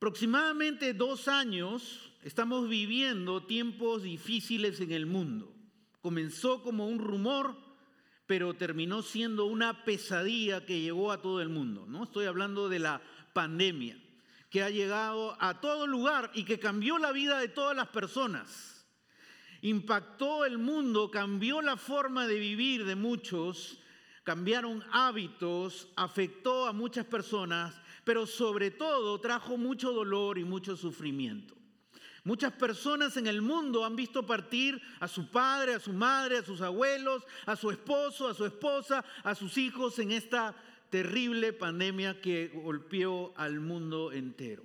Aproximadamente dos años estamos viviendo tiempos difíciles en el mundo. Comenzó como un rumor, pero terminó siendo una pesadilla que llegó a todo el mundo. ¿no? Estoy hablando de la pandemia, que ha llegado a todo lugar y que cambió la vida de todas las personas. Impactó el mundo, cambió la forma de vivir de muchos, cambiaron hábitos, afectó a muchas personas, pero sobre todo trajo mucho dolor y mucho sufrimiento. Muchas personas en el mundo han visto partir a su padre, a su madre, a sus abuelos, a su esposo, a su esposa, a sus hijos en esta terrible pandemia que golpeó al mundo entero.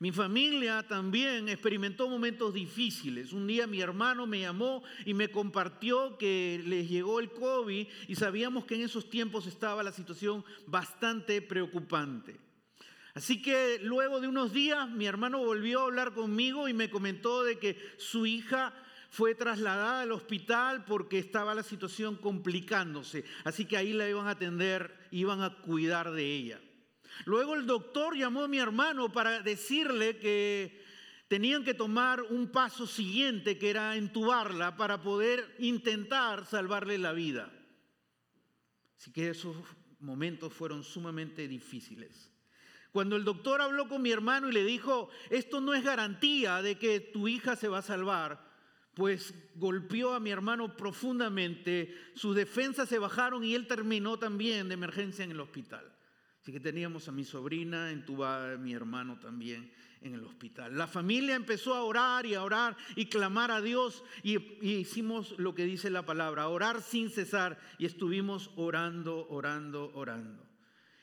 Mi familia también experimentó momentos difíciles. Un día mi hermano me llamó y me compartió que les llegó el COVID y sabíamos que en esos tiempos estaba la situación bastante preocupante. Así que luego de unos días mi hermano volvió a hablar conmigo y me comentó de que su hija fue trasladada al hospital porque estaba la situación complicándose. Así que ahí la iban a atender, iban a cuidar de ella. Luego el doctor llamó a mi hermano para decirle que tenían que tomar un paso siguiente, que era entubarla para poder intentar salvarle la vida. Así que esos momentos fueron sumamente difíciles. Cuando el doctor habló con mi hermano y le dijo, esto no es garantía de que tu hija se va a salvar, pues golpeó a mi hermano profundamente, sus defensas se bajaron y él terminó también de emergencia en el hospital. Así que teníamos a mi sobrina entubada, mi hermano también en el hospital. La familia empezó a orar y a orar y clamar a Dios y, hicimos lo que dice la palabra, orar sin cesar y estuvimos orando, orando, orando.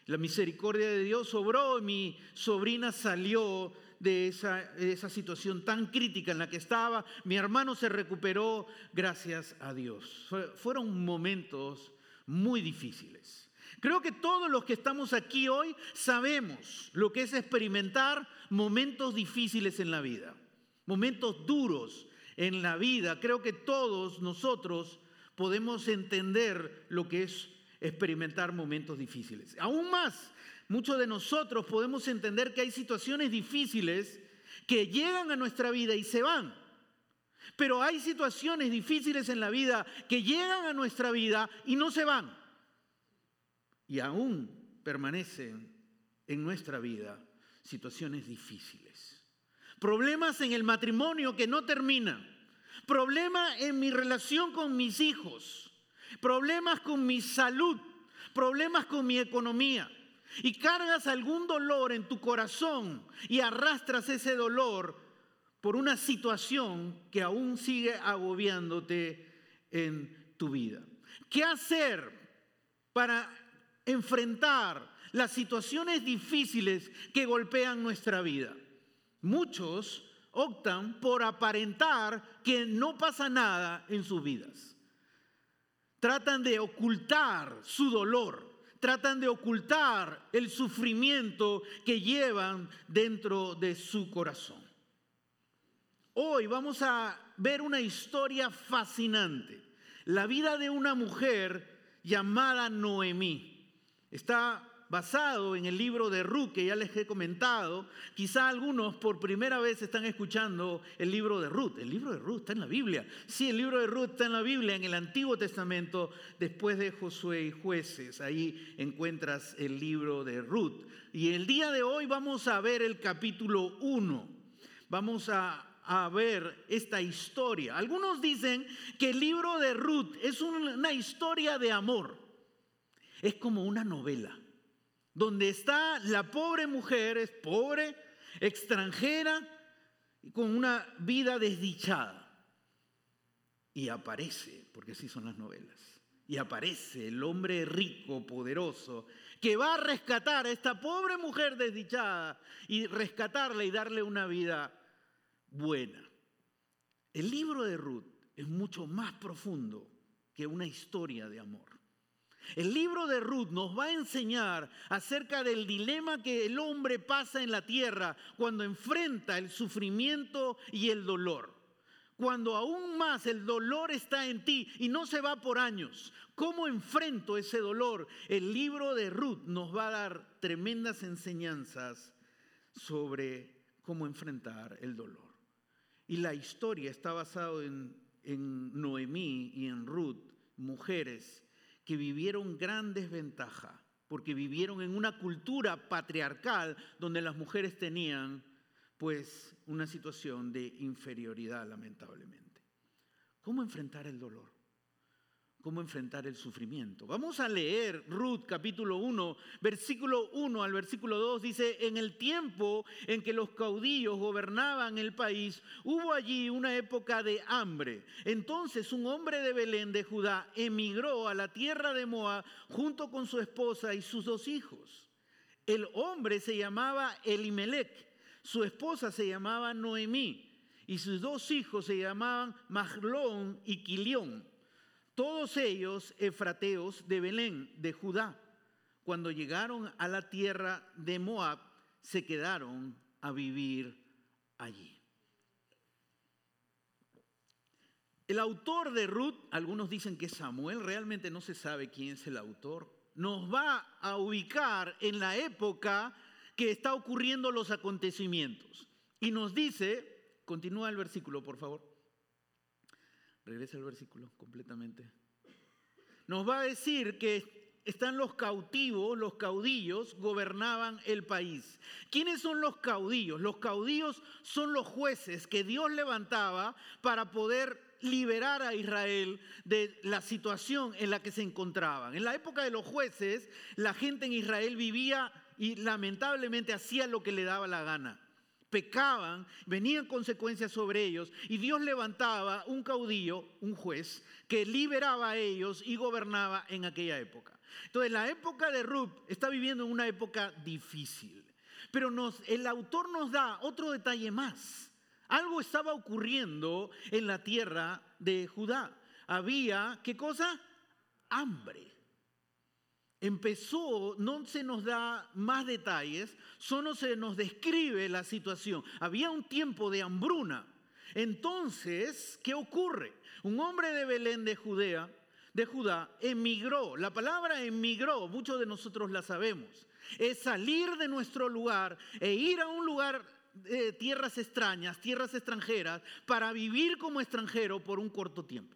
La misericordia de Dios obró y mi sobrina salió de esa, situación tan crítica en la que estaba. Mi hermano se recuperó gracias a Dios. Fueron momentos muy difíciles. Creo que todos los que estamos aquí hoy sabemos lo que es experimentar momentos difíciles en la vida, momentos duros en la vida. Creo que todos nosotros podemos entender lo que es experimentar momentos difíciles. Aún más, muchos de nosotros podemos entender que hay situaciones difíciles que llegan a nuestra vida y se van. Pero hay situaciones difíciles en la vida que llegan a nuestra vida y no se van. Y aún permanecen en nuestra vida situaciones difíciles. Problemas en el matrimonio que no terminan. Problema en mi relación con mis hijos problemas con mi salud, problemas con mi economía. Y cargas algún dolor en tu corazón y arrastras ese dolor por una situación que aún sigue agobiándote en tu vida. ¿Qué hacer para enfrentar las situaciones difíciles que golpean nuestra vida? Muchos optan por aparentar que no pasa nada en sus vidas tratan de ocultar su dolor, tratan de ocultar el sufrimiento que llevan dentro de su corazón. Hoy vamos a ver una historia fascinante, la vida de una mujer llamada Noemí. Está basado en el libro de Ruth que ya les he comentado. Quizá algunos por primera vez están escuchando el libro de Ruth. El libro de Ruth está en la Biblia. Sí, el libro de Ruth está en la Biblia, en el Antiguo Testamento, después de Josué y jueces. Ahí encuentras el libro de Ruth. Y el día de hoy vamos a ver el capítulo 1. Vamos a a ver esta historia. Algunos dicen que el libro de Ruth es una historia de amor. Es como una novela donde está la pobre mujer, es pobre, extranjera, con una vida desdichada. Y aparece, porque así son las novelas, y aparece el hombre rico, poderoso, que va a rescatar a esta pobre mujer desdichada y rescatarla y darle una vida buena. El libro de Ruth es mucho más profundo que una historia de amor. El libro de Ruth nos va a enseñar acerca del dilema que el hombre pasa en la tierra cuando enfrenta el sufrimiento y el dolor. Cuando aún más el dolor está en ti y no se va por años. ¿Cómo enfrento ese dolor? El libro de Ruth nos va a dar tremendas enseñanzas sobre cómo enfrentar el dolor. Y la historia está basada en, Noemí y en Ruth, mujeres que vivieron gran desventaja, porque vivieron en una cultura patriarcal donde las mujeres tenían pues una situación de inferioridad lamentablemente. ¿Cómo enfrentar el dolor? Cómo enfrentar el sufrimiento. Vamos a leer Ruth capítulo 1, versículo 1 al versículo 2. Dice, en el tiempo en que los caudillos gobernaban el país, hubo allí una época de hambre. Entonces un hombre de Belén de Judá emigró a la tierra de Moab junto con su esposa y sus dos hijos. El hombre se llamaba Elimelech, su esposa se llamaba Noemí y sus dos hijos se llamaban Mahlón y Quilión todos ellos efrateos de Belén, de Judá, cuando llegaron a la tierra de Moab, se quedaron a vivir allí. El autor de Ruth, algunos dicen que Samuel, realmente no se sabe quién es el autor, nos va a ubicar en la época que está ocurriendo los acontecimientos. Y nos dice, continúa el versículo, por favor. Regresa el versículo completamente. Nos va a decir que están los cautivos, los caudillos gobernaban el país. ¿Quiénes son los caudillos? Los caudillos son los jueces que Dios levantaba para poder liberar a Israel de la situación en la que se encontraban. En la época de los jueces, la gente en Israel vivía y lamentablemente hacía lo que le daba la gana pecaban, venían consecuencias sobre ellos y Dios levantaba un caudillo, un juez, que liberaba a ellos y gobernaba en aquella época. Entonces la época de Ruth está viviendo en una época difícil, pero nos, el autor nos da otro detalle más. Algo estaba ocurriendo en la tierra de Judá. Había, ¿qué cosa? Hambre empezó, no se nos da más detalles, solo se nos describe la situación. Había un tiempo de hambruna. Entonces, ¿qué ocurre? Un hombre de Belén de Judea, de Judá, emigró. La palabra emigró, muchos de nosotros la sabemos. Es salir de nuestro lugar e ir a un lugar de tierras extrañas, tierras extranjeras, para vivir como extranjero por un corto tiempo.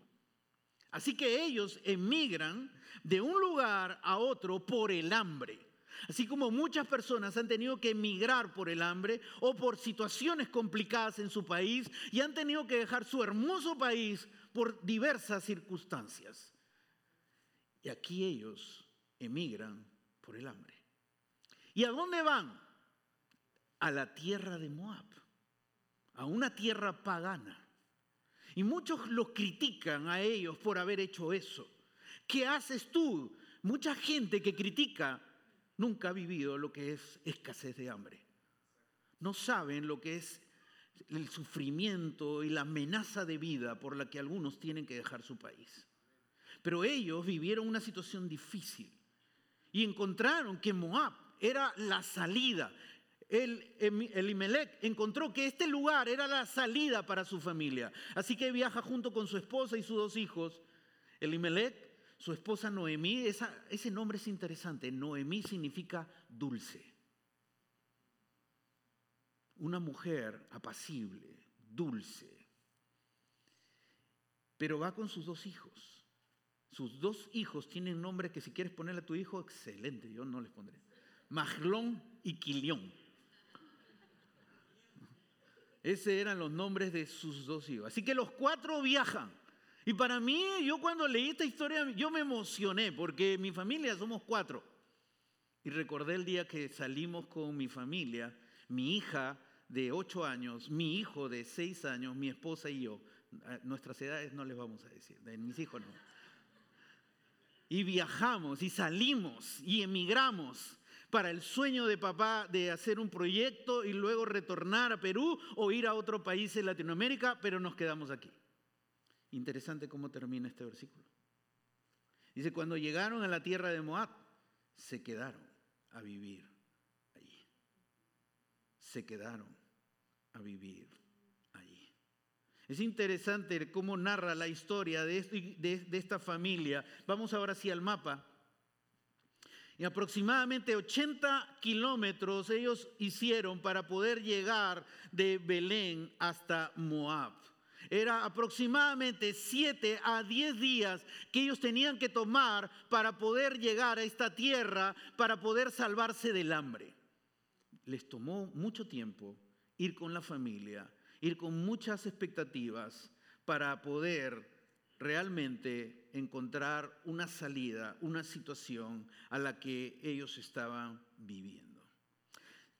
Así que ellos emigran de un lugar a otro por el hambre. Así como muchas personas han tenido que emigrar por el hambre o por situaciones complicadas en su país y han tenido que dejar su hermoso país por diversas circunstancias. Y aquí ellos emigran por el hambre. ¿Y a dónde van? A la tierra de Moab, a una tierra pagana. Y muchos los critican a ellos por haber hecho eso. ¿Qué haces tú? Mucha gente que critica nunca ha vivido lo que es escasez de hambre. No saben lo que es el sufrimiento y la amenaza de vida por la que algunos tienen que dejar su país. Pero ellos vivieron una situación difícil y encontraron que Moab era la salida, el Elimelech encontró que este lugar era la salida para su familia. Así que viaja junto con su esposa y sus dos hijos. Elimelech, su esposa Noemí, ese nombre es interesante. Noemí significa dulce. Una mujer apacible, dulce. Pero va con sus dos hijos. Sus dos hijos tienen nombre que si quieres ponerle a tu hijo, excelente, yo no les pondré. Maglón y Quilión. Esos eran los nombres de sus dos hijos. Así que los cuatro viajan. Y para mí, yo cuando leí esta historia, yo me emocioné porque mi familia somos cuatro. Y recordé el día que salimos con mi familia, mi hija de ocho años, mi hijo de seis años, mi esposa y yo. Nuestras edades no les vamos a decir, de mis hijos no. Y viajamos y salimos y emigramos para el sueño de papá de hacer un proyecto y luego retornar a Perú o ir a otro país en Latinoamérica, pero nos quedamos aquí. Interesante cómo termina este versículo. Dice, cuando llegaron a la tierra de Moab, se quedaron a vivir allí. Se quedaron a vivir allí. Es interesante cómo narra la historia de, de esta familia. Vamos ahora sí al mapa. Y aproximadamente 80 kilómetros ellos hicieron para poder llegar de Belén hasta Moab. Era aproximadamente 7 a 10 días que ellos tenían que tomar para poder llegar a esta tierra, para poder salvarse del hambre. Les tomó mucho tiempo ir con la familia, ir con muchas expectativas para poder realmente encontrar una salida, una situación a la que ellos estaban viviendo.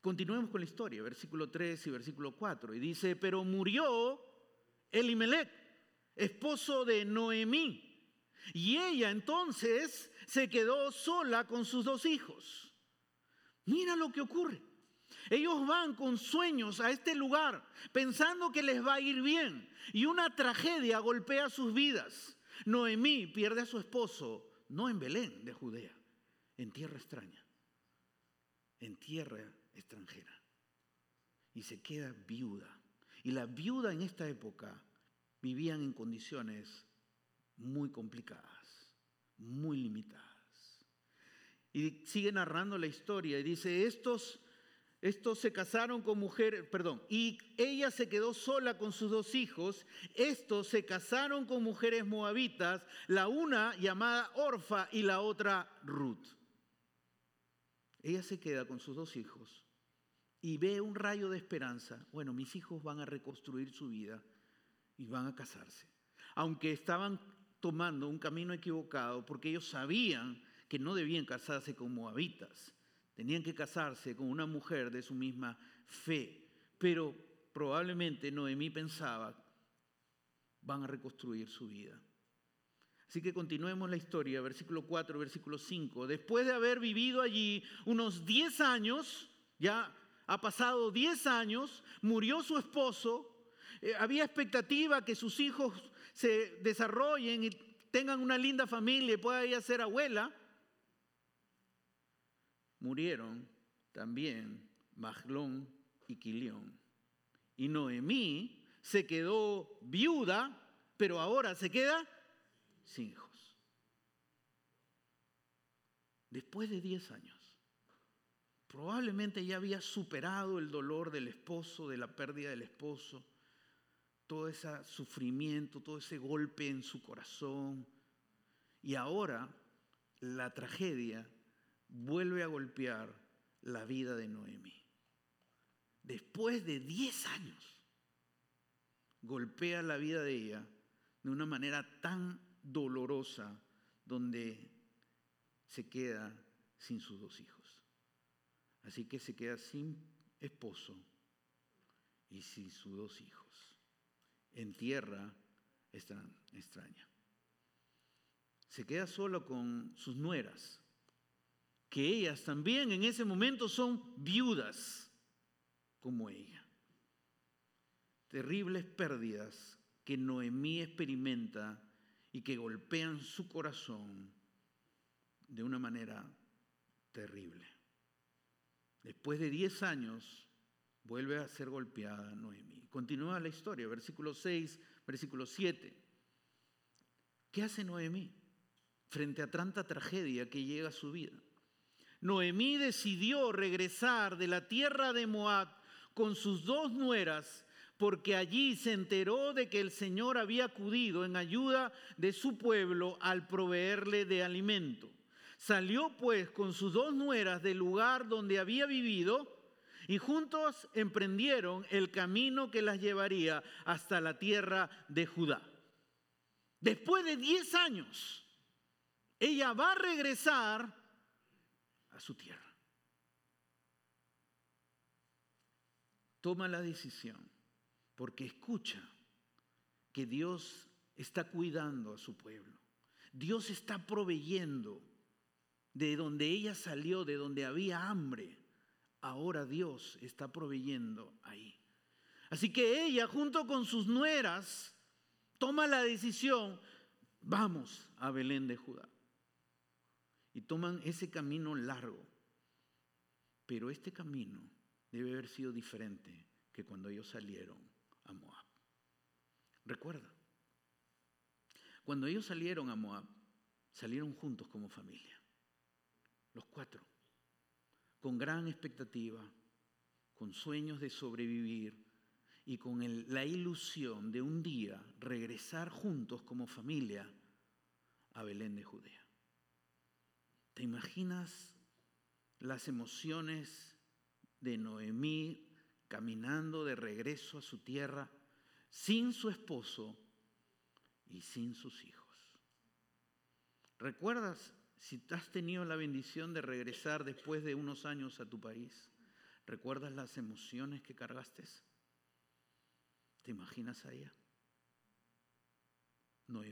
Continuemos con la historia, versículo 3 y versículo 4. Y dice, pero murió Elimelech, esposo de Noemí. Y ella entonces se quedó sola con sus dos hijos. Mira lo que ocurre. Ellos van con sueños a este lugar pensando que les va a ir bien y una tragedia golpea sus vidas. Noemí pierde a su esposo, no en Belén de Judea, en tierra extraña, en tierra extranjera. Y se queda viuda. Y la viuda en esta época vivían en condiciones muy complicadas, muy limitadas. Y sigue narrando la historia y dice, estos estos se casaron con mujeres, perdón, y ella se quedó sola con sus dos hijos. Estos se casaron con mujeres moabitas, la una llamada Orfa y la otra Ruth. Ella se queda con sus dos hijos y ve un rayo de esperanza. Bueno, mis hijos van a reconstruir su vida y van a casarse. Aunque estaban tomando un camino equivocado porque ellos sabían que no debían casarse con moabitas Tenían que casarse con una mujer de su misma fe. Pero probablemente Noemí pensaba, van a reconstruir su vida. Así que continuemos la historia, versículo 4, versículo 5. Después de haber vivido allí unos 10 años, ya ha pasado 10 años, murió su esposo, eh, había expectativa que sus hijos se desarrollen y tengan una linda familia y pueda ella ser abuela murieron también Maglón y Quilión. Y Noemí se quedó viuda, pero ahora se queda sin hijos. Después de 10 años, probablemente ya había superado el dolor del esposo, de la pérdida del esposo, todo ese sufrimiento, todo ese golpe en su corazón. Y ahora la tragedia vuelve a golpear la vida de Noemi. Después de 10 años, golpea la vida de ella de una manera tan dolorosa donde se queda sin sus dos hijos. Así que se queda sin esposo y sin sus dos hijos, en tierra extraña. Se queda solo con sus nueras, que ellas también en ese momento son viudas como ella. Terribles pérdidas que Noemí experimenta y que golpean su corazón de una manera terrible. Después de 10 años vuelve a ser golpeada Noemí. Continúa la historia, versículo 6, versículo 7. ¿Qué hace Noemí frente a tanta tragedia que llega a su vida? Noemí decidió regresar de la tierra de Moab con sus dos nueras porque allí se enteró de que el Señor había acudido en ayuda de su pueblo al proveerle de alimento. Salió pues con sus dos nueras del lugar donde había vivido y juntos emprendieron el camino que las llevaría hasta la tierra de Judá. Después de diez años, ella va a regresar su tierra. Toma la decisión porque escucha que Dios está cuidando a su pueblo. Dios está proveyendo de donde ella salió, de donde había hambre. Ahora Dios está proveyendo ahí. Así que ella, junto con sus nueras, toma la decisión, vamos a Belén de Judá y toman ese camino largo. Pero este camino debe haber sido diferente que cuando ellos salieron a Moab. Recuerda, cuando ellos salieron a Moab, salieron juntos como familia. los cuatro, con gran expectativa, con sueños de sobrevivir y con la ilusión de un día regresar juntos como familia a Belén de Judea. ¿Te imaginas las emociones de Noemí caminando de regreso a su tierra sin su esposo y sin sus hijos? ¿Recuerdas si has tenido la bendición de regresar después de unos años a tu país? ¿Recuerdas las emociones que cargaste? ¿Te imaginas a ella?